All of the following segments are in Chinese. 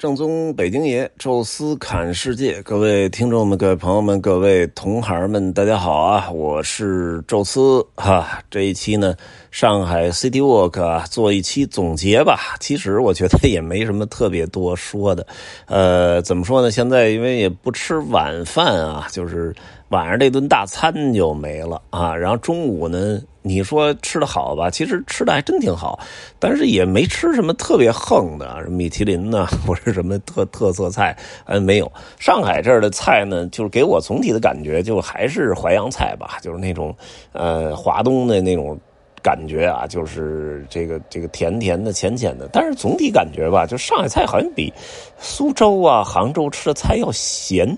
正宗北京爷，宙斯侃世界，各位听众们、各位朋友们、各位同行们，大家好啊！我是宙斯哈。这一期呢，上海 City Walk，做一期总结吧。其实我觉得也没什么特别多说的。呃，怎么说呢？现在因为也不吃晚饭啊，就是晚上这顿大餐就没了啊。然后中午呢？你说吃的好吧？其实吃的还真挺好，但是也没吃什么特别横的，什么米其林呢，或者什么特特色菜，嗯，没有。上海这儿的菜呢，就是给我总体的感觉，就还是淮扬菜吧，就是那种，呃，华东的那种。感觉啊，就是这个这个甜甜的、浅浅的，但是总体感觉吧，就上海菜好像比苏州啊、杭州吃的菜要咸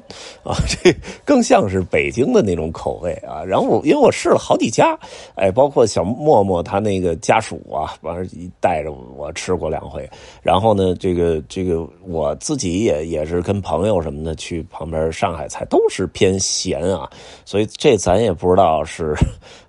啊，这更像是北京的那种口味啊。然后我因为我试了好几家，哎，包括小默默他那个家属啊，完了带着我吃过两回。然后呢，这个这个我自己也也是跟朋友什么的去旁边上海菜都是偏咸啊，所以这咱也不知道是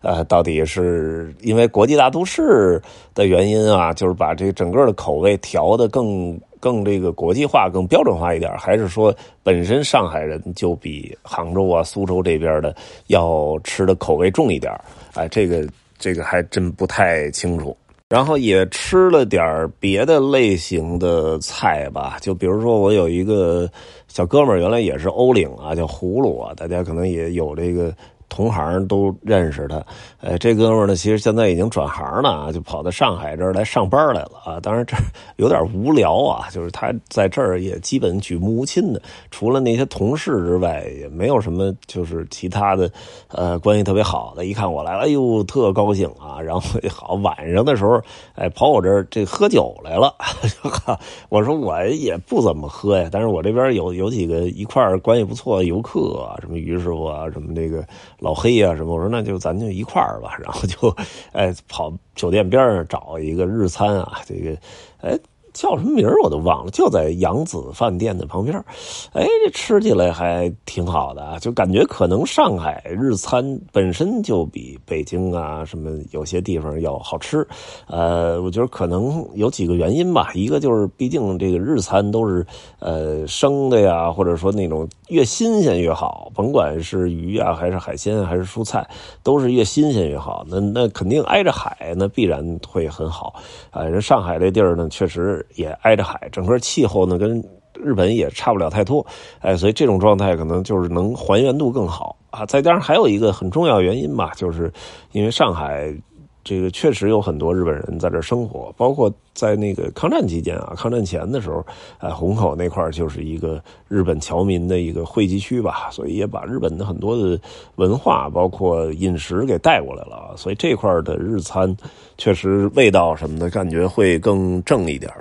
呃到底是因为。国际大都市的原因啊，就是把这整个的口味调的更更这个国际化、更标准化一点，还是说本身上海人就比杭州啊、苏州这边的要吃的口味重一点？哎，这个这个还真不太清楚。然后也吃了点别的类型的菜吧，就比如说我有一个小哥们儿，原来也是欧领啊，叫葫芦啊，大家可能也有这个。同行都认识他，呃，这哥们呢，其实现在已经转行了啊，就跑到上海这儿来上班来了啊。当然这有点无聊啊，就是他在这儿也基本举目无亲的，除了那些同事之外，也没有什么就是其他的，呃，关系特别好的。一看我来了，哎呦，特高兴啊。然后好晚上的时候，哎，跑我这儿这喝酒来了。我说我也不怎么喝呀，但是我这边有有几个一块关系不错的游客啊，什么于师傅啊，什么这个。老黑啊什么？我说那就咱就一块儿吧，然后就，哎，跑酒店边上找一个日餐啊，这个，哎。叫什么名我都忘了，就在扬子饭店的旁边哎，这吃起来还挺好的，就感觉可能上海日餐本身就比北京啊什么有些地方要好吃。呃，我觉得可能有几个原因吧，一个就是毕竟这个日餐都是呃生的呀，或者说那种越新鲜越好，甭管是鱼啊还是海鲜还是蔬菜，都是越新鲜越好。那那肯定挨着海，那必然会很好。啊，人上海这地儿呢，确实。也挨着海，整个气候呢跟日本也差不了太多，哎，所以这种状态可能就是能还原度更好啊。再加上还有一个很重要原因吧，就是因为上海。这个确实有很多日本人在这生活，包括在那个抗战期间啊，抗战前的时候，哎，虹口那块就是一个日本侨民的一个汇集区吧，所以也把日本的很多的文化，包括饮食给带过来了，所以这块的日餐确实味道什么的感觉会更正一点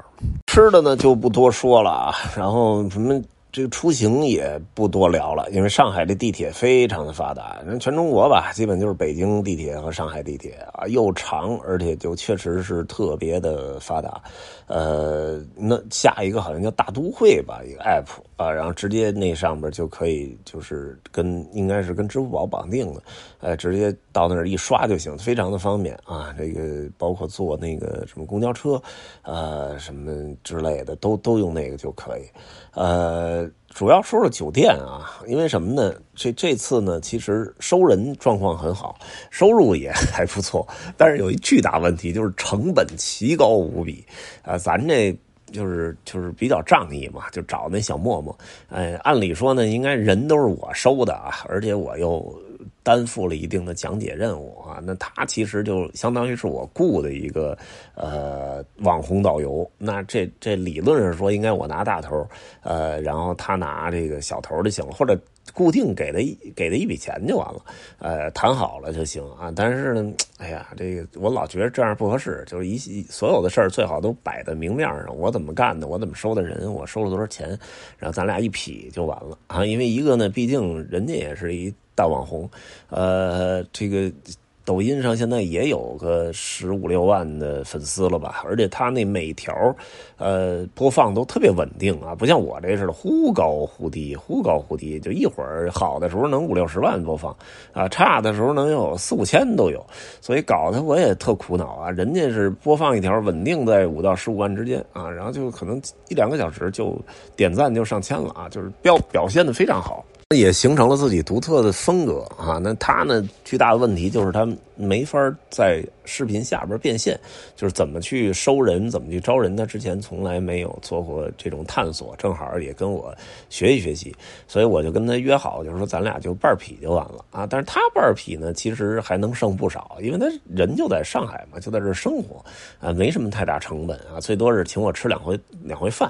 吃的呢就不多说了啊，然后什么。这个出行也不多聊了，因为上海的地铁非常的发达。那全中国吧，基本就是北京地铁和上海地铁啊，又长，而且就确实是特别的发达。呃，那下一个好像叫大都会吧，一个 app 啊，然后直接那上边就可以，就是跟应该是跟支付宝绑定的，呃，直接到那儿一刷就行，非常的方便啊。这个包括坐那个什么公交车，呃，什么之类的，都都用那个就可以，呃。主要说说酒店啊，因为什么呢？这这次呢，其实收人状况很好，收入也还不错，但是有一巨大问题，就是成本奇高无比啊！咱这就是就是比较仗义嘛，就找那小默默，哎，按理说呢，应该人都是我收的啊，而且我又。担负了一定的讲解任务啊，那他其实就相当于是我雇的一个呃网红导游，那这这理论上说应该我拿大头，呃，然后他拿这个小头就行了，或者固定给他给他一笔钱就完了，呃，谈好了就行啊。但是呢，哎呀，这个我老觉得这样不合适，就是一所有的事儿最好都摆在明面上，我怎么干的，我怎么收的人，我收了多少钱，然后咱俩一匹就完了啊。因为一个呢，毕竟人家也是一。大网红，呃，这个抖音上现在也有个十五六万的粉丝了吧？而且他那每条，呃，播放都特别稳定啊，不像我这似的忽高忽低，忽高忽低，就一会儿好的时候能五六十万播放，啊，差的时候能有四五千都有，所以搞得我也特苦恼啊。人家是播放一条稳定在五到十五万之间啊，然后就可能一两个小时就点赞就上千了啊，就是表表现的非常好。也形成了自己独特的风格啊！那他呢？巨大的问题就是他没法在视频下边变现，就是怎么去收人，怎么去招人。他之前从来没有做过这种探索，正好也跟我学习学习，所以我就跟他约好，就是说咱俩就半匹就完了啊！但是他半匹呢，其实还能剩不少，因为他人就在上海嘛，就在这生活啊，没什么太大成本啊，最多是请我吃两回两回饭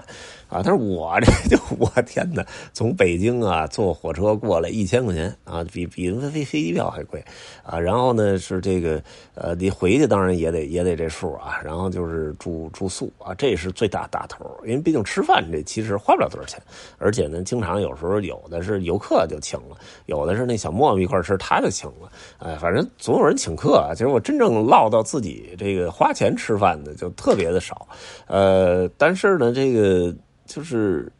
啊。但是我这 就我天哪，从北京啊坐火。车过来一千块钱啊，比比飞飞飞机票还贵啊！然后呢是这个呃，你回去当然也得也得这数啊。然后就是住住宿啊，这是最大大头，因为毕竟吃饭这其实花不了多少钱，而且呢，经常有时候有的是游客就请了，有的是那小沫沫一块吃他就请了，哎，反正总有人请客啊。其实我真正落到自己这个花钱吃饭的就特别的少，呃，但是呢，这个就是。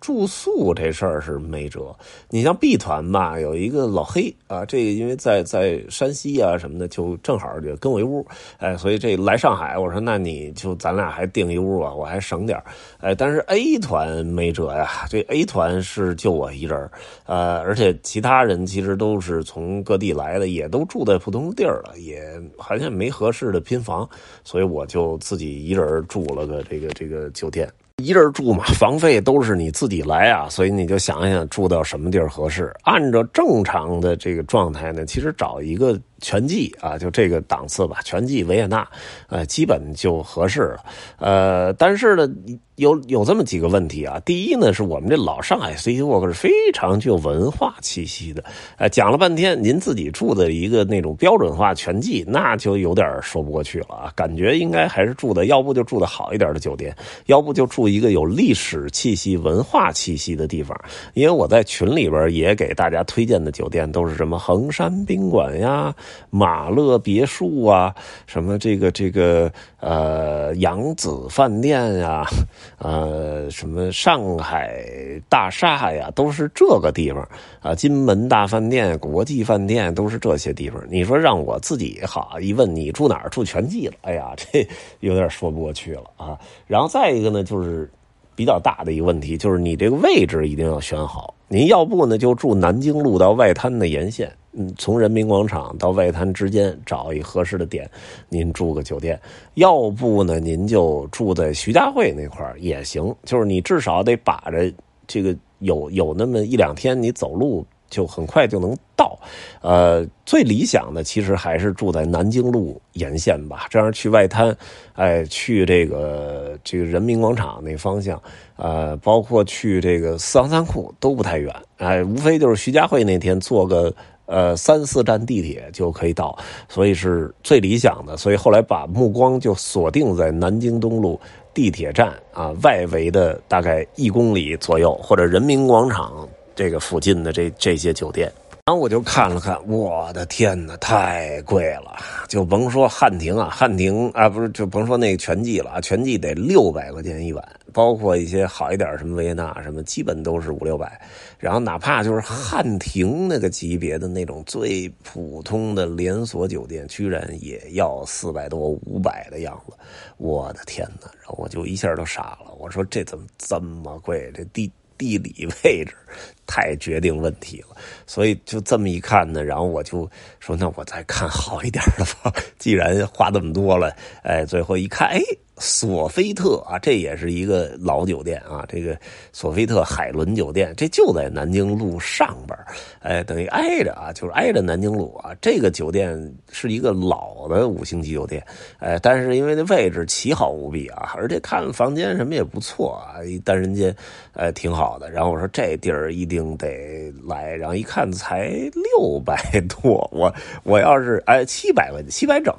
住宿这事儿是没辙。你像 B 团吧，有一个老黑啊，这因为在在山西啊什么的，就正好就跟我一屋，哎，所以这来上海，我说那你就咱俩还订一屋吧，我还省点哎，但是 A 团没辙呀，这 A 团是就我一人呃，而且其他人其实都是从各地来的，也都住在普通地儿了，也好像没合适的拼房，所以我就自己一人住了个这个这个酒店。一人住嘛，房费都是你自己来啊，所以你就想想住到什么地儿合适。按照正常的这个状态呢，其实找一个。全季啊，就这个档次吧，全季维也纳，呃，基本就合适了。呃，但是呢，有有这么几个问题啊。第一呢，是我们这老上海 City Walk 是非常具有文化气息的。呃，讲了半天，您自己住的一个那种标准化全季，那就有点说不过去了啊。感觉应该还是住的，要不就住的好一点的酒店，要不就住一个有历史气息、文化气息的地方。因为我在群里边也给大家推荐的酒店都是什么衡山宾馆呀。马勒别墅啊，什么这个这个呃扬子饭店呀，呃什么上海大厦呀，都是这个地方啊。金门大饭店、国际饭店都是这些地方。你说让我自己好一问，你住哪儿？住全季了？哎呀，这 有点说不过去了啊。然后再一个呢，就是比较大的一个问题，就是你这个位置一定要选好。您要不呢，就住南京路到外滩的沿线，嗯，从人民广场到外滩之间找一合适的点，您住个酒店；要不呢，您就住在徐家汇那块也行，就是你至少得把着这个有有那么一两天，你走路。就很快就能到，呃，最理想的其实还是住在南京路沿线吧，这样去外滩，哎，去这个这个人民广场那方向，呃，包括去这个四行仓库都不太远，哎，无非就是徐家汇那天坐个呃三四站地铁就可以到，所以是最理想的。所以后来把目光就锁定在南京东路地铁站啊外围的大概一公里左右，或者人民广场。这个附近的这这些酒店，然后我就看了看，我的天哪，太贵了！就甭说汉庭啊，汉庭啊，不是就甭说那个全季了啊，全季得六百块钱一晚，包括一些好一点什么维也纳什么，基本都是五六百。然后哪怕就是汉庭那个级别的那种最普通的连锁酒店，居然也要四百多、五百的样子。我的天哪！然后我就一下都傻了，我说这怎么这么贵？这地。地理位置太决定问题了，所以就这么一看呢，然后我就说，那我再看好一点的吧。既然花这么多了，哎，最后一看，哎。索菲特啊，这也是一个老酒店啊。这个索菲特海伦酒店，这就在南京路上边哎，等于挨着啊，就是挨着南京路啊。这个酒店是一个老的五星级酒店，哎，但是因为那位置奇好无比啊，而且看房间什么也不错啊，一单人间，哎，挺好的。然后我说这地儿一定得来，然后一看才六百多，我我要是哎七百块钱七百整，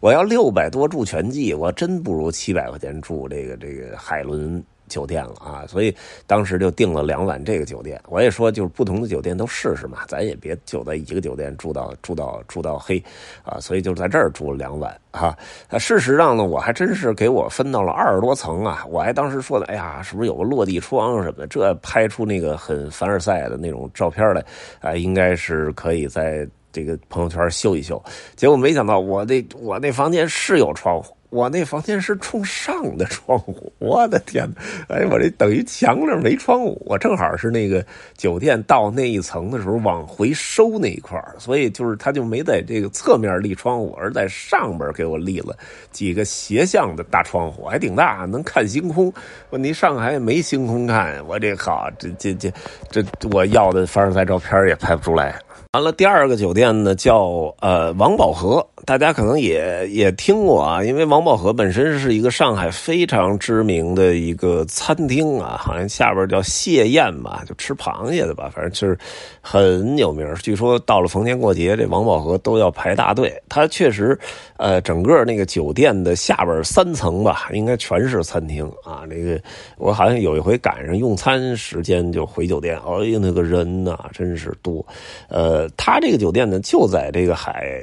我要六百多住全季，我真不如。七百块钱住这个这个海伦酒店了啊，所以当时就订了两晚这个酒店。我也说，就是不同的酒店都试试嘛，咱也别就在一个酒店住到住到住到黑啊，所以就在这儿住了两晚啊。事实上呢，我还真是给我分到了二十多层啊，我还当时说的，哎呀，是不是有个落地窗什么的，这拍出那个很凡尔赛的那种照片来啊，应该是可以在这个朋友圈秀一秀。结果没想到，我那我那房间是有窗户。我那房间是冲上的窗户，我的天哪！哎，我这等于墙上没窗户，我正好是那个酒店到那一层的时候往回收那一块所以就是他就没在这个侧面立窗户，而在上边给我立了几个斜向的大窗户，还挺大，能看星空。问题上海也没星空看，我这靠，这这这这我要的凡尔赛照片也拍不出来。完了，第二个酒店呢叫呃王宝和，大家可能也也听过啊，因为王宝和本身是一个上海非常知名的一个餐厅啊，好像下边叫谢宴吧，就吃螃蟹的吧，反正就是很有名。据说到了逢年过节，这王宝和都要排大队。他确实，呃，整个那个酒店的下边三层吧，应该全是餐厅啊。那个我好像有一回赶上用餐时间就回酒店，哎呦，那个人呐，真是多，呃。他这个酒店呢，就在这个海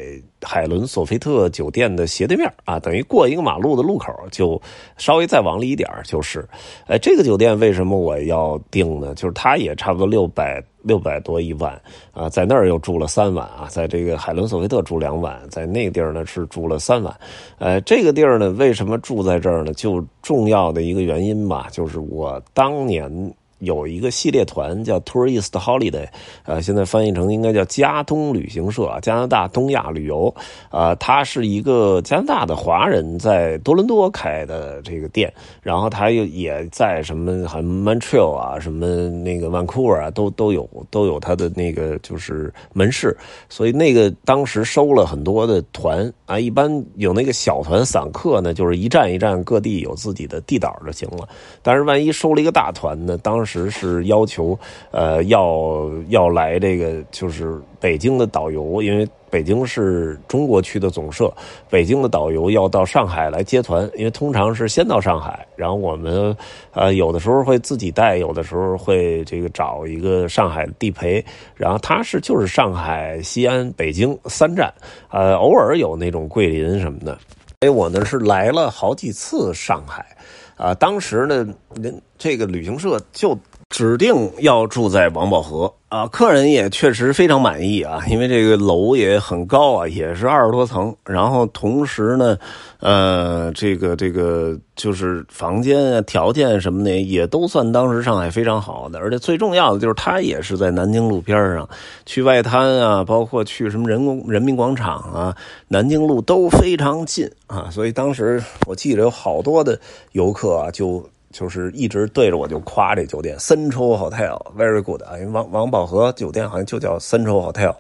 海伦索菲特酒店的斜对面啊，等于过一个马路的路口，就稍微再往里一点就是。哎，这个酒店为什么我要订呢？就是它也差不多六百六百多一晚啊，在那儿又住了三晚啊，在这个海伦索菲特住两晚，在那个地儿呢是住了三晚。呃，这个地儿呢，为什么住在这儿呢？就重要的一个原因吧，就是我当年。有一个系列团叫 Tourist Holiday，呃，现在翻译成应该叫加东旅行社，加拿大东亚旅游，啊，它是一个加拿大的华人在多伦多开的这个店，然后他又也在什么很 Montreal 啊，什么那个 Vancouver 啊，都都有都有他的那个就是门市，所以那个当时收了很多的团啊，一般有那个小团散客呢，就是一站一站各地有自己的地导就行了，但是万一收了一个大团呢，当是要求，呃，要要来这个就是北京的导游，因为北京是中国区的总社，北京的导游要到上海来接团，因为通常是先到上海，然后我们呃有的时候会自己带，有的时候会这个找一个上海地陪，然后他是就是上海、西安、北京三站，呃，偶尔有那种桂林什么的，所以我呢是来了好几次上海。啊，当时呢，人这个旅行社就指定要住在王宝和。啊，客人也确实非常满意啊，因为这个楼也很高啊，也是二十多层，然后同时呢。呃，这个这个就是房间啊，条件什么的也都算当时上海非常好的，而且最重要的就是它也是在南京路边上，去外滩啊，包括去什么人工人民广场啊，南京路都非常近啊，所以当时我记得有好多的游客啊，就就是一直对着我就夸这酒店，Central Hotel，very good 啊，因为王王宝和酒店好像就叫 Central Hotel。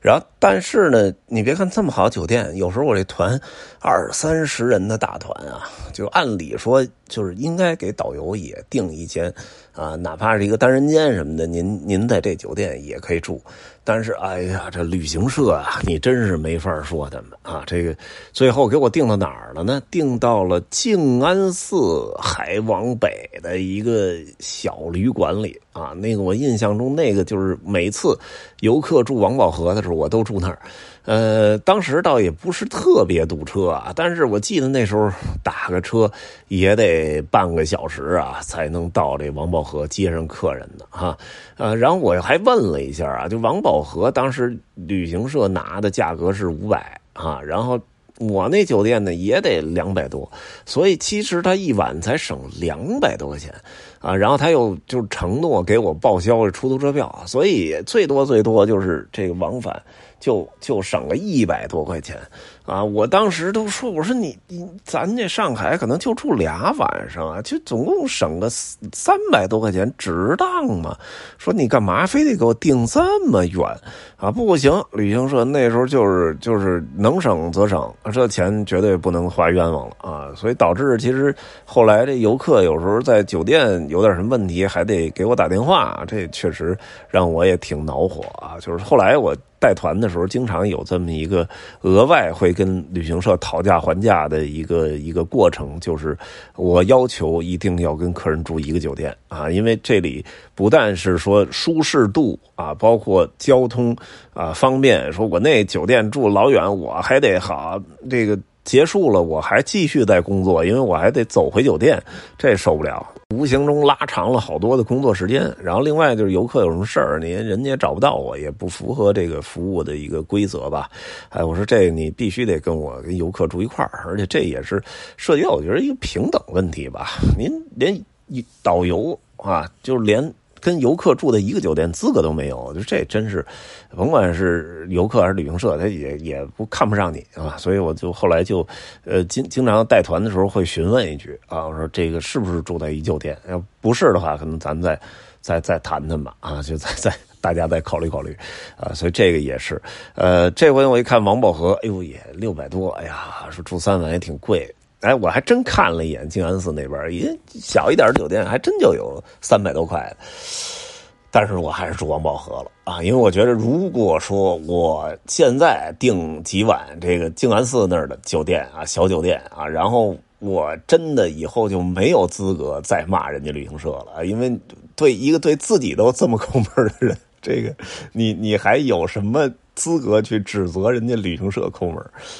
然后，但是呢，你别看这么好酒店，有时候我这团二三十人的大团啊，就按理说就是应该给导游也订一间啊，哪怕是一个单人间什么的，您您在这酒店也可以住。但是，哎呀，这旅行社啊，你真是没法说他们啊。这个最后给我定到哪儿了呢？定到了静安寺还往北的一个小旅馆里啊。那个我印象中，那个就是每次游客住王宝和的时候。我都住那儿，呃，当时倒也不是特别堵车啊，但是我记得那时候打个车也得半个小时啊，才能到这王宝和接上客人呢哈，呃，然后我还问了一下啊，就王宝和当时旅行社拿的价格是五百啊，然后我那酒店呢也得两百多，所以其实他一晚才省两百多块钱。啊，然后他又就承诺给我报销出租车票，所以最多最多就是这个往返就就省了一百多块钱。啊，我当时都说，我说你你咱这上海可能就住俩晚上啊，就总共省个三百多块钱，值当吗？说你干嘛非得给我订这么远啊？不行，旅行社那时候就是就是能省则省，这钱绝对不能花冤枉了啊！所以导致其实后来这游客有时候在酒店。有点什么问题还得给我打电话，这确实让我也挺恼火啊。就是后来我带团的时候，经常有这么一个额外会跟旅行社讨价还价的一个一个过程，就是我要求一定要跟客人住一个酒店啊，因为这里不但是说舒适度啊，包括交通啊方便，说我那酒店住老远，我还得好这个。结束了，我还继续在工作，因为我还得走回酒店，这受不了。无形中拉长了好多的工作时间。然后另外就是游客有什么事儿，你人家也找不到我，也不符合这个服务的一个规则吧？哎，我说这你必须得跟我跟游客住一块儿，而且这也是涉及到我觉得一个平等问题吧？您连导游啊，就连。跟游客住在一个酒店资格都没有，就这真是，甭管是游客还是旅行社，他也也不看不上你啊。所以我就后来就，呃，经经常带团的时候会询问一句啊，我说这个是不是住在一酒店？要不是的话，可能咱们再再再谈谈吧啊，就再再大家再考虑考虑啊。所以这个也是，呃，这回我一看王宝和，哎呦也六百多，哎呀，说住三晚也挺贵。哎，我还真看了一眼静安寺那边，一小一点的酒店还真就有三百多块的。但是我还是住王宝和了啊，因为我觉得，如果说我现在订几晚这个静安寺那儿的酒店啊，小酒店啊，然后我真的以后就没有资格再骂人家旅行社了，因为对一个对自己都这么抠门的人，这个你你还有什么？资格去指责人家旅行社抠门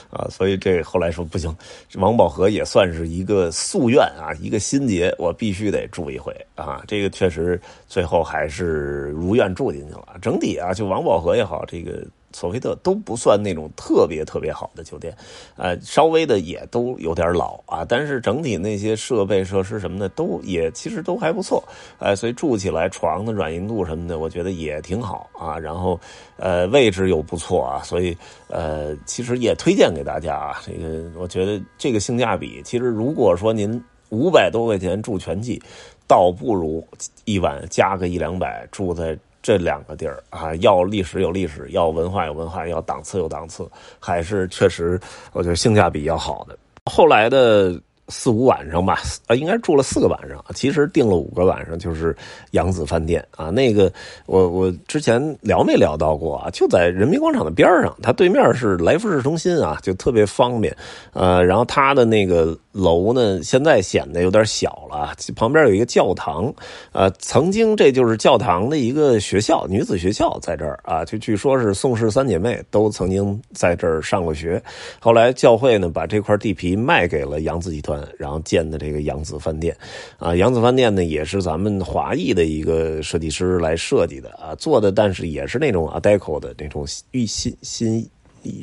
啊，所以这后来说不行，王宝和也算是一个夙愿啊，一个心结，我必须得住一回啊。这个确实最后还是如愿住进去了。整体啊，就王宝和也好，这个。索菲特都不算那种特别特别好的酒店，呃，稍微的也都有点老啊，但是整体那些设备设施什么的都也其实都还不错，哎，所以住起来床的软硬度什么的，我觉得也挺好啊。然后，呃，位置又不错啊，所以呃，其实也推荐给大家啊。这个我觉得这个性价比，其实如果说您五百多块钱住全季，倒不如一晚加个一两百住在。这两个地儿啊，要历史有历史，要文化有文化，要档次有档次，还是确实我觉得性价比要好的。后来的。四五晚上吧，啊，应该住了四个晚上。其实订了五个晚上，就是扬子饭店啊。那个，我我之前聊没聊到过啊？就在人民广场的边上，它对面是来福士中心啊，就特别方便。呃，然后它的那个楼呢，现在显得有点小了。旁边有一个教堂，呃，曾经这就是教堂的一个学校，女子学校在这儿啊。就据说是宋氏三姐妹都曾经在这儿上过学。后来教会呢，把这块地皮卖给了扬子集团。然后建的这个扬子饭店，啊，扬子饭店呢也是咱们华裔的一个设计师来设计的啊，做的，但是也是那种黛口的那种新新新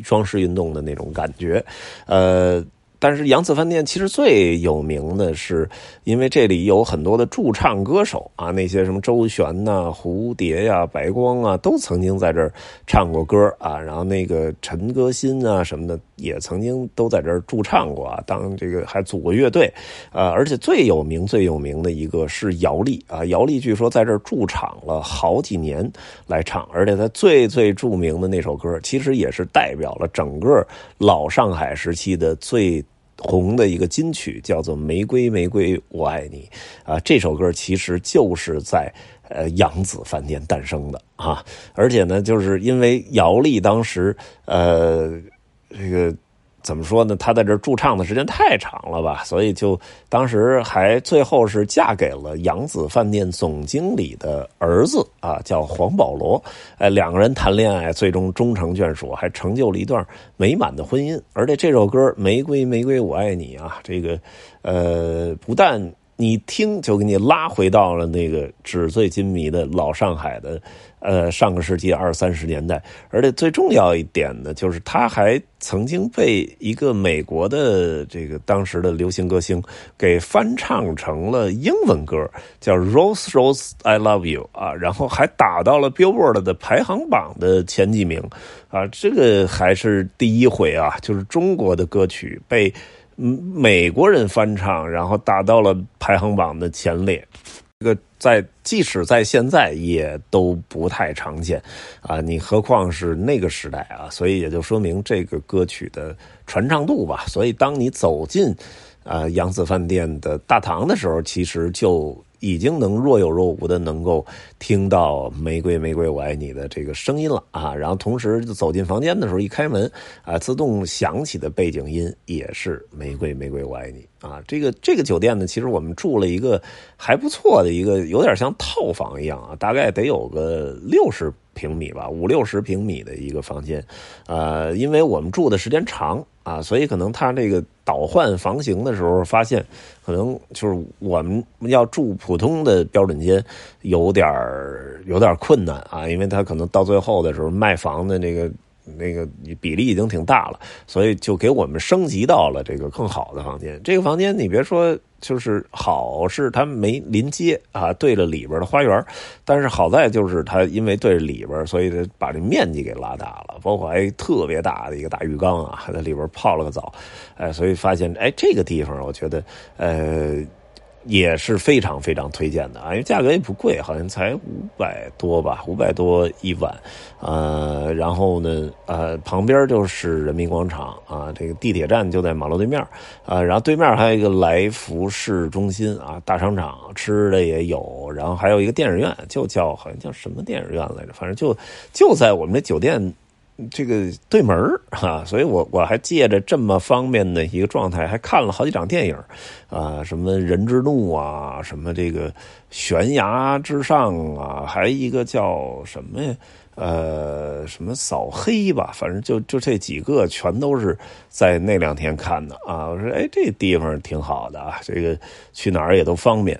装饰运动的那种感觉，呃。但是杨子饭店其实最有名的是，因为这里有很多的驻唱歌手啊，那些什么周璇呐、蝴蝶呀、白光啊，都曾经在这儿唱过歌啊。然后那个陈歌辛啊什么的，也曾经都在这儿驻唱过啊，当这个还组过乐队啊。而且最有名、最有名的一个是姚丽啊，姚丽据说在这儿驻场了好几年来唱，而且他最最著名的那首歌，其实也是代表了整个老上海时期的最。红的一个金曲叫做《玫瑰玫瑰我爱你》啊，这首歌其实就是在呃扬子饭店诞生的啊，而且呢，就是因为姚丽当时呃这个。怎么说呢？她在这驻唱的时间太长了吧，所以就当时还最后是嫁给了扬子饭店总经理的儿子啊，叫黄保罗。哎，两个人谈恋爱，最终终成眷属，还成就了一段美满的婚姻。而且这首歌《玫瑰玫瑰我爱你》啊，这个呃，不但你听就给你拉回到了那个纸醉金迷的老上海的。呃，上个世纪二三十年代，而且最重要一点呢，就是他还曾经被一个美国的这个当时的流行歌星给翻唱成了英文歌，叫 Rose Rose I Love You 啊，然后还打到了 Billboard 的排行榜的前几名啊，这个还是第一回啊，就是中国的歌曲被美国人翻唱，然后打到了排行榜的前列。这个在即使在现在也都不太常见啊，你何况是那个时代啊？所以也就说明这个歌曲的传唱度吧。所以当你走进啊扬子饭店的大堂的时候，其实就已经能若有若无的能够听到“玫瑰玫瑰我爱你”的这个声音了啊！然后同时走进房间的时候，一开门啊，自动响起的背景音也是“玫瑰玫瑰我爱你”啊！这个这个酒店呢，其实我们住了一个还不错的一个，有点像套房一样啊，大概得有个六十平米吧，五六十平米的一个房间，呃，因为我们住的时间长。啊，所以可能他这个倒换房型的时候，发现可能就是我们要住普通的标准间，有点有点困难啊，因为他可能到最后的时候卖房的那个。那个比例已经挺大了，所以就给我们升级到了这个更好的房间。这个房间你别说，就是好是它没临街啊，对着里边的花园，但是好在就是它因为对着里边，所以把这面积给拉大了，包括还特别大的一个大浴缸啊，还在里边泡了个澡，哎，所以发现哎这个地方我觉得呃。也是非常非常推荐的啊，因为价格也不贵，好像才五百多吧，五百多一晚，呃，然后呢，呃，旁边就是人民广场啊，这个地铁站就在马路对面啊，然后对面还有一个来福市中心啊，大商场，吃的也有，然后还有一个电影院，就叫好像叫什么电影院来着，反正就就在我们这酒店。这个对门 哈，所以我我还借着这么方便的一个状态，还看了好几场电影啊，什么人之怒啊，什么这个悬崖之上啊，还一个叫什么呀？呃，什么扫黑吧，反正就就这几个，全都是在那两天看的啊。我说，哎，这地方挺好的啊，这个去哪儿也都方便。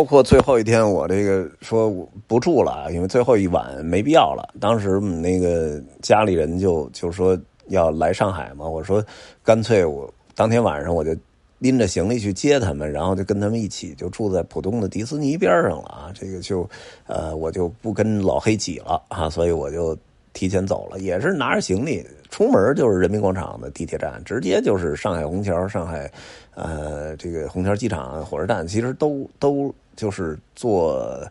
包括最后一天，我这个说不住了，因为最后一晚没必要了。当时那个家里人就就说要来上海嘛，我说干脆我当天晚上我就拎着行李去接他们，然后就跟他们一起就住在浦东的迪士尼边上了啊。这个就呃我就不跟老黑挤了啊，所以我就提前走了，也是拿着行李出门就是人民广场的地铁站，直接就是上海虹桥、上海呃这个虹桥机场火车站，其实都都。就是坐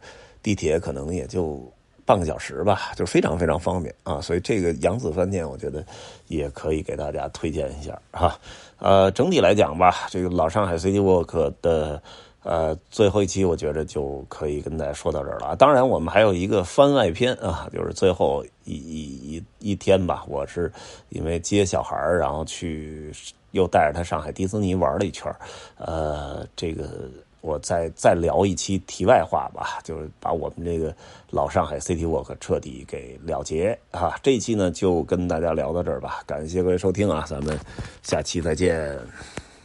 地铁可能也就半个小时吧，就非常非常方便啊，所以这个扬子饭店我觉得也可以给大家推荐一下哈。呃，整体来讲吧，这个老上海 City Walk 的呃最后一期，我觉得就可以跟大家说到这儿了。当然，我们还有一个番外篇啊，就是最后一一一一天吧，我是因为接小孩然后去又带着他上海迪士尼玩了一圈呃，这个。我再再聊一期题外话吧，就是把我们这个老上海 City Walk 彻底给了结啊！这一期呢就跟大家聊到这儿吧，感谢各位收听啊，咱们下期再见。